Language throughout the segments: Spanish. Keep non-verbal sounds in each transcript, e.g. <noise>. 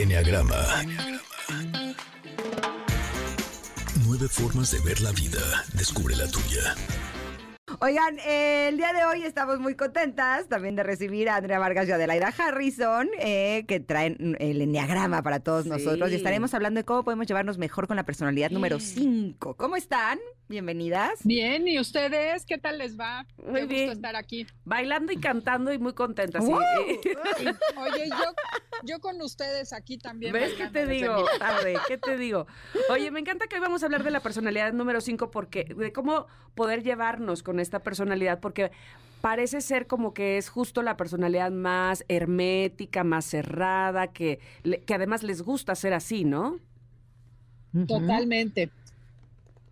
Enneagrama. Nueve formas de ver la vida. Descubre la tuya. Oigan, eh, el día de hoy estamos muy contentas también de recibir a Andrea Vargas y Adelaida Harrison, eh, que traen el enneagrama para todos nosotros. Y estaremos hablando de cómo podemos llevarnos mejor con la personalidad número 5. ¿Cómo están? Bienvenidas. Bien, ¿y ustedes qué tal les va? Muy Qué bien. gusto estar aquí. Bailando y cantando y muy contenta. sí. ¡Wow! <laughs> Oye, yo, yo con ustedes aquí también. ¿Ves qué te digo? Tarde, <laughs> ¿qué te digo? Oye, me encanta que hoy vamos a hablar de la personalidad número 5 porque de cómo poder llevarnos con esta personalidad porque parece ser como que es justo la personalidad más hermética, más cerrada, que, que además les gusta ser así, ¿no? Totalmente.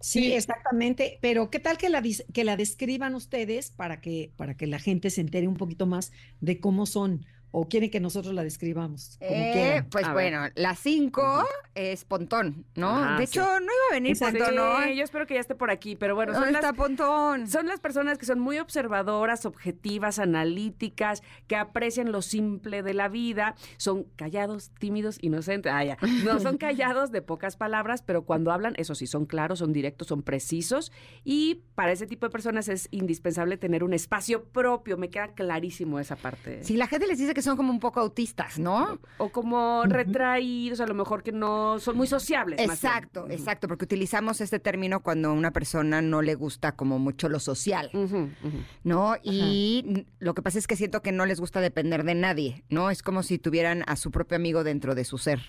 Sí, Sí. exactamente. Pero ¿qué tal que la, que la describan ustedes para que, para que la gente se entere un poquito más de cómo son? ¿O quieren que nosotros la describamos? Como Eh, pues A ver. bueno, la 5 es Pontón, ¿no? Ajá, de sí. hecho, no a venir Esa- Pontón, ¿no? Sí, yo espero que ya esté por aquí, pero bueno, ¿Dónde son está las, Pontón? Son las personas que son muy observadoras, objetivas, analíticas, que aprecian lo simple de la vida, son callados, tímidos, inocentes. Ah, ya. No, son <laughs> callados de pocas palabras, pero cuando hablan, eso sí, son claros, son directos, son precisos. Y para ese tipo de personas es indispensable tener un espacio propio. Me queda clarísimo esa parte. Si la gente les dice que son como un poco autistas, ¿no? O como retraídos, a lo mejor que no son muy sociables. más bien. Exacto, exacto, porque utilizamos este término cuando a una persona no le gusta como mucho lo social. ¿no? Y lo que pasa es que siento que no les gusta depender de nadie, ¿no? Es como si tuvieran a su propio amigo dentro de su ser.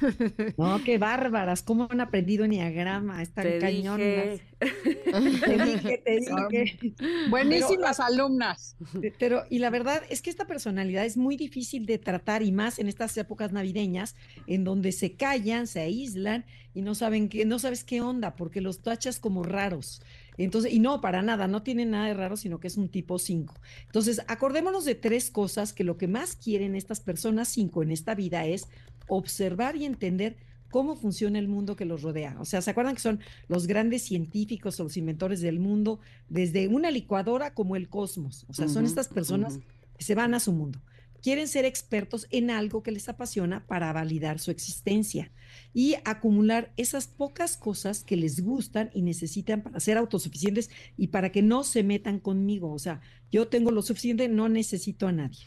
<laughs> No, qué bárbaras, cómo han aprendido enneagrama, están Te cañonas. dije. <laughs> Te dije, te dije. Buenísimas alumnas. Pero, y la verdad es que esta personalidad es muy difícil de tratar y más en estas épocas navideñas, en donde se callan, se aíslan y no saben qué, no sabes qué onda, porque los tachas como raros. Entonces, y no, para nada, no tiene nada de raro, sino que es un tipo 5. Entonces, acordémonos de tres cosas que lo que más quieren estas personas 5 en esta vida es observar y entender cómo funciona el mundo que los rodea. O sea, ¿se acuerdan que son los grandes científicos o los inventores del mundo, desde una licuadora como el cosmos? O sea, son estas personas que se van a su mundo. Quieren ser expertos en algo que les apasiona para validar su existencia y acumular esas pocas cosas que les gustan y necesitan para ser autosuficientes y para que no se metan conmigo. O sea, yo tengo lo suficiente, no necesito a nadie.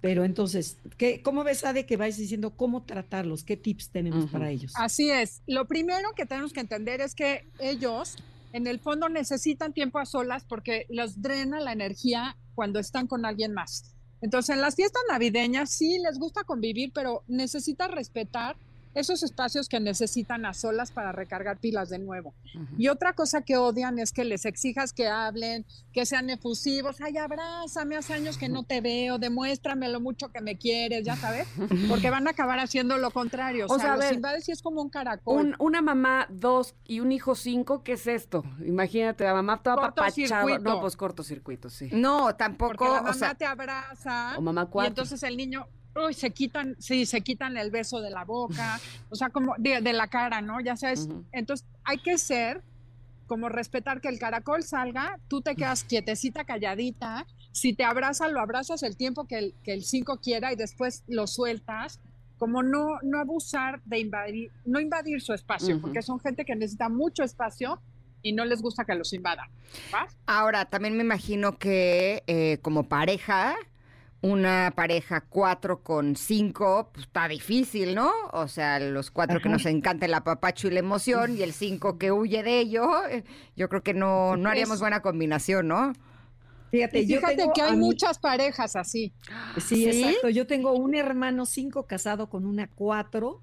Pero entonces, ¿qué, ¿cómo ves, Ade, que vais diciendo cómo tratarlos? ¿Qué tips tenemos para ellos? Así es. Lo primero que tenemos que entender es que ellos, en el fondo, necesitan tiempo a solas porque los drena la energía cuando están con alguien más. Entonces, en las fiestas navideñas sí les gusta convivir, pero necesita respetar esos espacios que necesitan a solas para recargar pilas de nuevo. Y otra cosa que odian es que les exijas que hablen, que sean efusivos, ay, abrázame, hace años que no te veo, demuéstrame lo mucho que me quieres, ya sabes, porque van a acabar haciendo lo contrario. O, O sea, los invades y es como un caracol. Un- una mamá, dos y un hijo, cinco, ¿qué es esto? Imagínate, la mamá toda apapachada. Cortocircuito. No, pues cortocircuito, sí. No, porque tampoco, la o mamá sea, te abraza O mamá y cuatro. entonces el niño, uy, se quitan, sí, se quitan el beso de la boca, o sea, como de, de la cara, ¿no? Ya sabes, entonces hay que ser como respetar que el caracol salga, tú te quedas quietecita, calladita, si te abraza, lo abrazas el tiempo que el, que el cinco quiera y después lo sueltas, como no, no abusar de invadir, no invadir su espacio, porque son gente que necesita mucho espacio y no les gusta que los invadan. ¿va? ahora también me imagino que eh, como pareja, una pareja cuatro con cinco, pues está difícil, ¿no? O sea, los cuatro que nos encanta el apapacho y la emoción y el cinco que huye de ello, yo creo que no, no haríamos buena combinación, ¿no? Fíjate, yo fíjate tengo que hay muchas parejas así. Sí, ¿Sí? exacto. Yo tengo un hermano cinco casado con una cuatro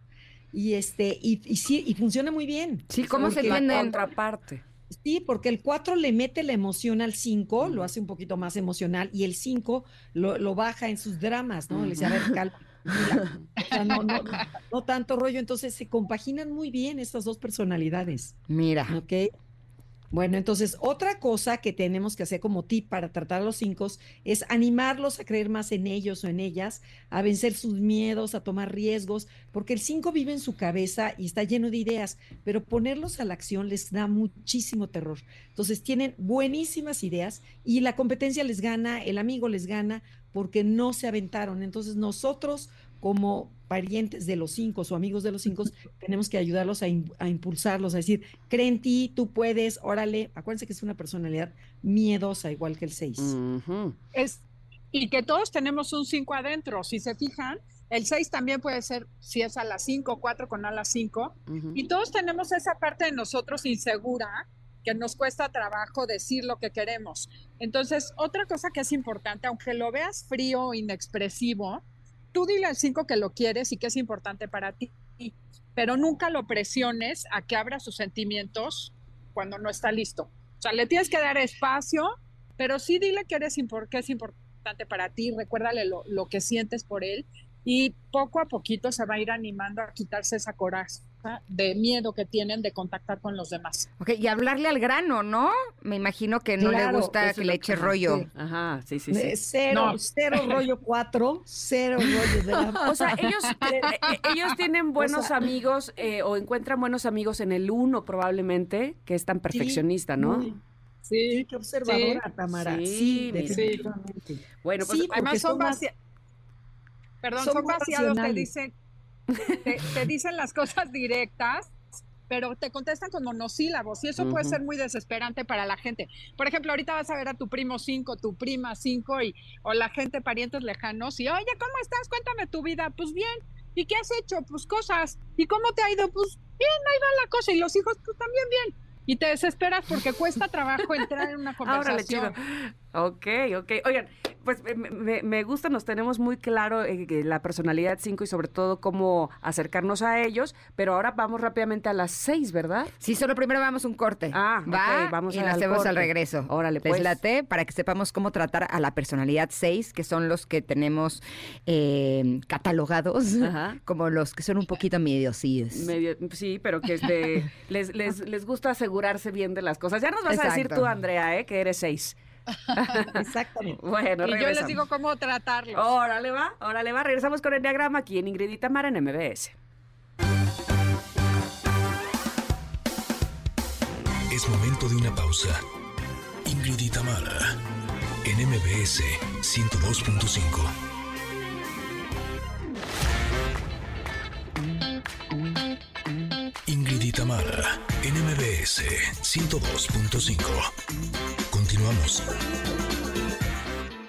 y este y, y sí y funciona muy bien. Sí, ¿cómo se Porque- la contraparte. Sí, porque el 4 le mete la emoción al 5, lo hace un poquito más emocional, y el 5 lo, lo baja en sus dramas, ¿no? Le dice, a ver, mira, o sea, no, no, <laughs> no tanto rollo, entonces se compaginan muy bien estas dos personalidades, Mira, ¿ok? Bueno, entonces otra cosa que tenemos que hacer como tip para tratar a los cinco es animarlos a creer más en ellos o en ellas, a vencer sus miedos, a tomar riesgos, porque el cinco vive en su cabeza y está lleno de ideas, pero ponerlos a la acción les da muchísimo terror. Entonces tienen buenísimas ideas y la competencia les gana, el amigo les gana porque no se aventaron. Entonces nosotros como parientes de los cinco o amigos de los cinco, tenemos que ayudarlos a, impulsarlos, a decir, cree en ti, tú puedes, órale. Acuérdense que es una personalidad miedosa, igual que el seis. Es, y que todos tenemos un cinco adentro. Si se fijan, el 6 también puede ser si es a las 5, 4 con a las 5. Y todos tenemos esa parte de nosotros insegura que nos cuesta trabajo decir lo que queremos. Entonces, otra cosa que es importante, aunque lo veas frío, inexpresivo, tú dile al 5 que lo quieres y que es importante para ti, pero nunca lo presiones a que abra sus sentimientos cuando no está listo. O sea, le tienes que dar espacio, pero sí dile que, eres que es importante para ti, recuérdale lo, lo que sientes por él y poco a poquito se va a ir animando a quitarse esa coraza de miedo que tienen de contactar con los demás. Ok, y hablarle al grano, ¿no? Me imagino que no le gusta que le eche rollo. Ajá, sí, sí, sí. Cero, cero rollo cuatro, cero rollo de la... O sea, ellos, <laughs> eh, eh, ellos tienen buenos amigos eh, o encuentran buenos amigos en el uno probablemente, que es tan perfeccionista, ¿no? sí, qué observadora, Tamara. Sí, definitivamente. Bueno, pues además son más Perdón, son, vaciados, te dicen, te, dicen las cosas directas, pero te contestan con monosílabos y eso puede ser muy desesperante para la gente. Por ejemplo, ahorita vas a ver a tu primo 5, tu prima 5 y o la gente, parientes lejanos y, oye, ¿cómo estás? Cuéntame tu vida. Pues bien. ¿Y qué has hecho? Pues cosas. ¿Y cómo te ha ido? Pues bien, ahí va la cosa. Y los hijos, pues también bien y te desesperas porque cuesta trabajo entrar en una <laughs> conversación. Ok, ok. Oigan, pues me, gusta, nos tenemos muy claro eh, la personalidad 5 y sobre todo cómo acercarnos a ellos, pero ahora vamos rápidamente a las 6, ¿verdad? Sí, solo primero vamos un corte. Ah, va, vamos y lo hacemos al regreso. Órale, pues. late para que sepamos cómo tratar a la personalidad 6, que son los que tenemos eh, catalogados <laughs> como los que son un poquito medio sí. sí, pero que este, <laughs> les, les, les gusta asegurarse bien de las cosas. Ya nos vas a decir tú, Andrea, ¿eh? que eres 6. <laughs> Exactamente. <laughs> Bueno, y yo les digo cómo tratarlos. Órale va, órale va. Regresamos con el diagrama aquí en Ingrid y Tamara en MBS. Es momento de una pausa. Ingrid y Tamara en MBS 102.5. MBS 102.5. Continuamos.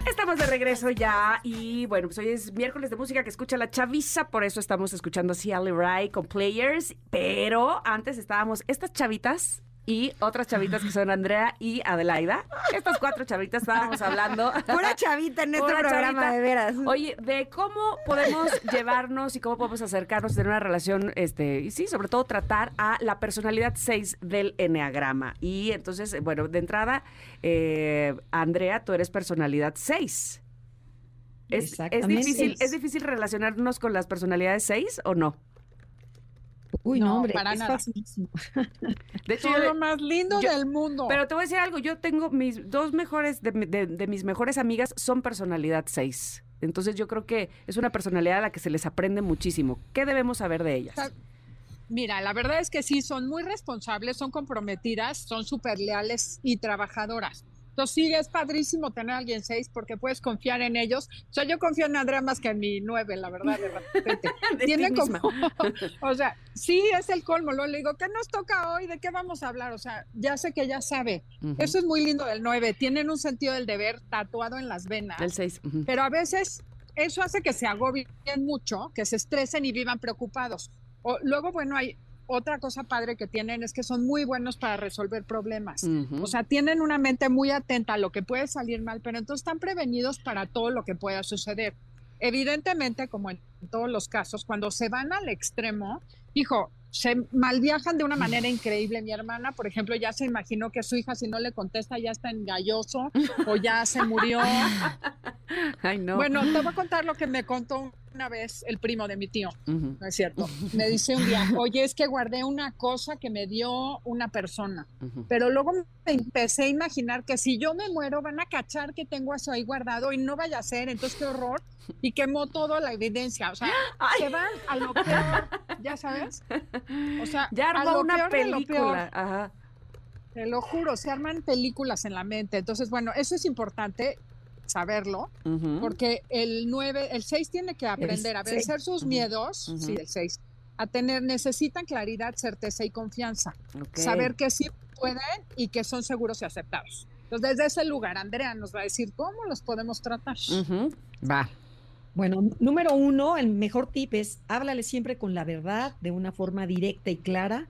Estamos de regreso ya y bueno, pues hoy es miércoles de música que escucha la chaviza, por eso estamos escuchando Cially Ray con Players, pero antes estábamos estas chavitas y otras chavitas que son Andrea y Adelaida. Estas cuatro chavitas estábamos hablando. Pura chavita en este programa, de veras. Oye, de cómo podemos llevarnos y cómo podemos acercarnos, tener una relación, este, y sí, sobre todo tratar a la personalidad 6 del Enneagrama. Y entonces, bueno, de entrada, eh, Andrea, tú eres personalidad 6. ¿Es, ¿Es, difícil, ¿Es difícil relacionarnos con las personalidades 6 o no? Uy, no, hombre, es facilísimo. <laughs> De hecho, es lo más lindo del mundo. Pero te voy a decir algo, yo tengo mis dos mejores, de, mis mejores amigas son personalidad 6. Entonces yo creo que es una personalidad a la que se les aprende muchísimo. ¿Qué debemos saber de ellas? Mira, la verdad es que sí, son muy responsables, son comprometidas, son súper leales y trabajadoras. Entonces sí, es padrísimo tener a alguien seis porque puedes confiar en ellos. O sea, yo confío en Andrea más que en mi nueve, la verdad, de repente. <laughs> Tiene como, <laughs> o sea, sí es el colmo. Luego le digo, ¿qué nos toca hoy? ¿De qué vamos a hablar? O sea, ya sé que ya sabe. Eso es muy lindo del nueve. Tienen un sentido del deber tatuado en las venas. El seis. Pero a veces eso hace que se agobien mucho, que se estresen y vivan preocupados. O, luego, bueno, hay otra cosa padre que tienen es que son muy buenos para resolver problemas. O sea, tienen una mente muy atenta a lo que puede salir mal, pero entonces están prevenidos para todo lo que pueda suceder. Evidentemente, como en todos los casos, cuando se van al extremo, hijo, se malviajan de una manera increíble. Mi hermana, por ejemplo, ya se imaginó que su hija, si no le contesta, ya está engalloso o ya se murió. <laughs> Ay, no. Bueno, te voy a contar lo que me contó una vez el primo de mi tío, ¿no es cierto? <laughs> Me dice un día, oye, es que guardé una cosa que me dio una persona, pero luego me empecé a imaginar que si yo me muero van a cachar que tengo eso ahí guardado y no vaya a ser, entonces qué horror, y quemó toda la evidencia, o sea, <gasps> se van a lo peor, ya sabes, o sea, ya armó una película, Ajá. Te lo juro, se arman películas en la mente. Entonces, bueno, eso es importante saberlo, porque el 9, el 6 tiene que aprender a seis. vencer sus miedos, sí, el 6, a tener, necesitan claridad, certeza y confianza. Saber que sí pueden y que son seguros y aceptados. Entonces, desde ese lugar, Andrea nos va a decir cómo los podemos tratar. Va. Bueno, número uno, el mejor tip es háblale siempre con la verdad, de una forma directa y clara.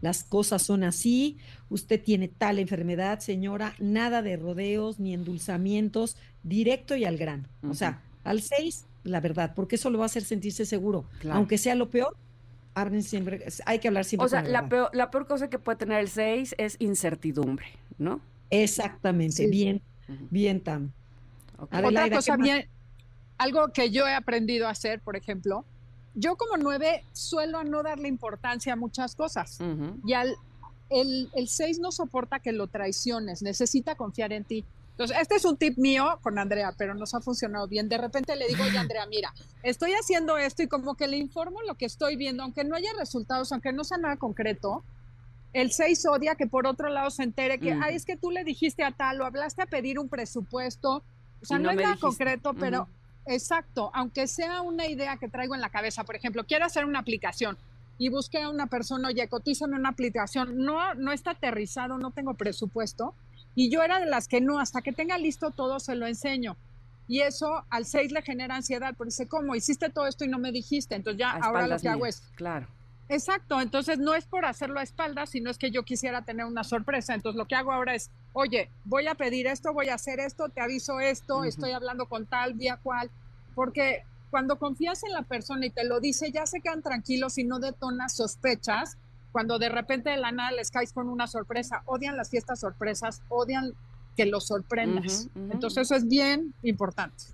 Las cosas son así. Usted tiene tal enfermedad, señora. Nada de rodeos ni endulzamientos. Directo y al grano. O sea, al seis, la verdad, porque eso lo va a hacer sentirse seguro. Claro. Aunque sea lo peor, hablen siempre. Hay que hablar siempre O sea, con la verdad. peor, la peor cosa que puede tener el 6 es incertidumbre, ¿no? Exactamente. Sí. Bien, bien, Tam. Ok. Adelaida, Otra ¿qué cosa más? bien, algo que yo he aprendido a hacer, por ejemplo, yo como nueve suelo no darle importancia a muchas cosas. Ujú. Y al, el, el 6 no soporta que lo traiciones, necesita confiar en ti. Entonces, este es un tip mío con Andrea, pero nos ha funcionado bien. De repente le digo, oye, <laughs> Andrea, mira, estoy haciendo esto y como que le informo lo que estoy viendo, aunque no haya resultados, aunque no sea nada concreto. El 6 odia que por otro lado se entere que, Ujú. ay, es que tú le dijiste a tal o hablaste a pedir un presupuesto. O sea, no, no es nada dijiste. concreto, pero Ujú. Exacto, aunque sea una idea que traigo en la cabeza, por ejemplo, quiero hacer una aplicación y busqué a una persona, oye, cotízame una aplicación, no, no está aterrizado, no tengo presupuesto, y yo era de las que no, hasta que tenga listo todo se lo enseño. Y eso al 6 le genera ansiedad, porque dice, ¿cómo? Hiciste todo esto y no me dijiste. Entonces ya ahora lo que hago es, Claro. Exacto, entonces no es por hacerlo a espaldas, sino es que yo quisiera tener una sorpresa. Entonces lo que hago ahora es, oye, voy a pedir esto, voy a hacer esto, te aviso esto, estoy hablando con tal, vía cual, porque cuando confías en la persona y te lo dice, ya se quedan tranquilos y no detonas sospechas. Cuando de repente de la nada les caes con una sorpresa, odian las fiestas sorpresas, odian que los sorprendas. Entonces eso es bien importante.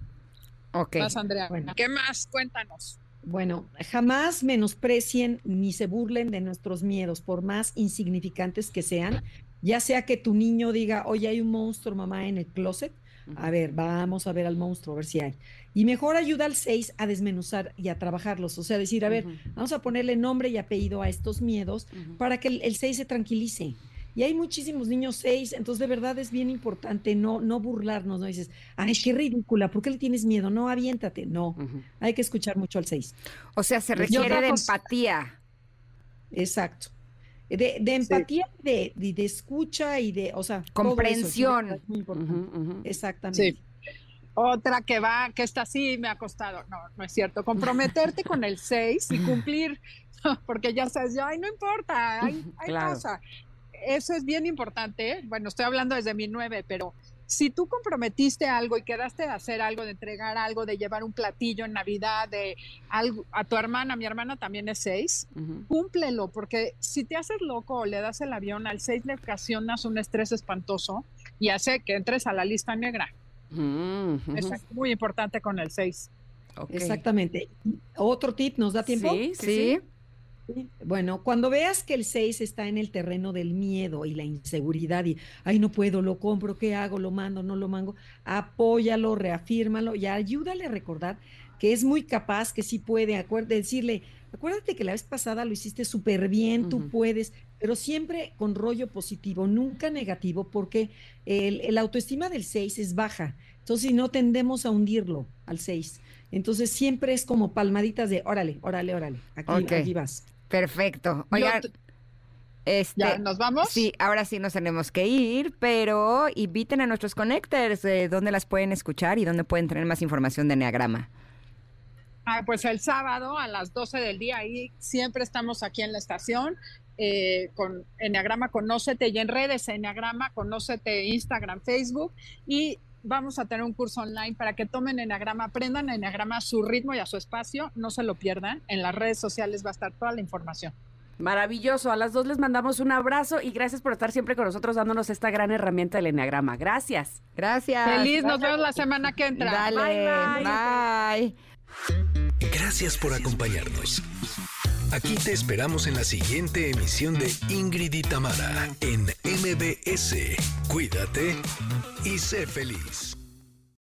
Ok. Vas, Andrea. Bueno. ¿Qué más? Cuéntanos. Bueno, jamás menosprecien ni se burlen de nuestros miedos, por más insignificantes que sean. Ya sea que tu niño diga, oye, hay un monstruo, mamá, en el closet. A ver, vamos a ver al monstruo, a ver si hay. Y mejor ayuda al 6 a desmenuzar y a trabajarlos. O sea, decir, a ver, vamos a ponerle nombre y apellido a estos miedos para que el 6 se tranquilice. Y hay muchísimos niños 6, entonces de verdad es bien importante no, no burlarnos, no dices, ay, qué ridícula, ¿por qué le tienes miedo? No, aviéntate. No, hay que escuchar mucho al 6. O sea, se requiere de cosa- empatía. Exacto. De, de empatía, de, de, de escucha y de, o sea, eso, Comprensión. es muy importante. Ujú, ujú. Exactamente. Sí. Otra que va, que está así, me ha costado. No, no es cierto. Comprometerte con el 6 y <laughs> cumplir, <laughs> porque ya sabes, ya, ay, no importa, ay, ay, Claro. pasa. Eso es bien importante. Bueno, estoy hablando desde mi 9, pero si tú comprometiste algo y quedaste de hacer algo, de entregar algo, de llevar un platillo en Navidad, de algo a tu hermana, mi hermana también es 6, Ujú. cúmplelo, porque si te haces loco o le das el avión al 6 le ocasionas un estrés espantoso y hace que entres a la lista negra. Ujú. Eso es muy importante con el 6. Ok. Exactamente. Otro tip, ¿nos da tiempo? Sí, sí, Sí. Bueno, cuando veas que el 6 está en el terreno del miedo y la inseguridad y, ay, no puedo, lo compro, ¿qué hago? ¿Lo mando? ¿No lo mando? Apóyalo, reafírmalo y ayúdale a recordar que es muy capaz, que sí puede, acuer- decirle, acuérdate que la vez pasada lo hiciste súper bien, tú puedes, pero siempre con rollo positivo, nunca negativo, porque el, el autoestima del 6 es baja, entonces si no tendemos a hundirlo al 6. Entonces siempre es como palmaditas de, órale, órale, órale, aquí, aquí vas. Perfecto. Oigan, este, ¿Ya nos vamos? sí, ahora sí nos tenemos que ir, pero inviten a nuestros connectors, eh, dónde las pueden escuchar y dónde pueden tener más información de Enneagrama. Ah, pues el sábado a las 12 del día, ahí siempre estamos aquí en la estación. eh, con Enneagrama Conócete y en redes Enneagrama Conócete, Instagram, Facebook y vamos a tener un curso online para que tomen Enneagrama, aprendan Enneagrama a su ritmo y a su espacio, no se lo pierdan. En las redes sociales va a estar toda la información. Maravilloso. A las dos les mandamos un abrazo y gracias por estar siempre con nosotros dándonos esta gran herramienta del Enneagrama. Gracias. Gracias. Feliz, nos vemos la semana que entra. Dale, Bye, bye. Gracias por acompañarnos. Aquí te esperamos en la siguiente emisión de Ingrid y Tamara en MBS. Cuídate y sé feliz.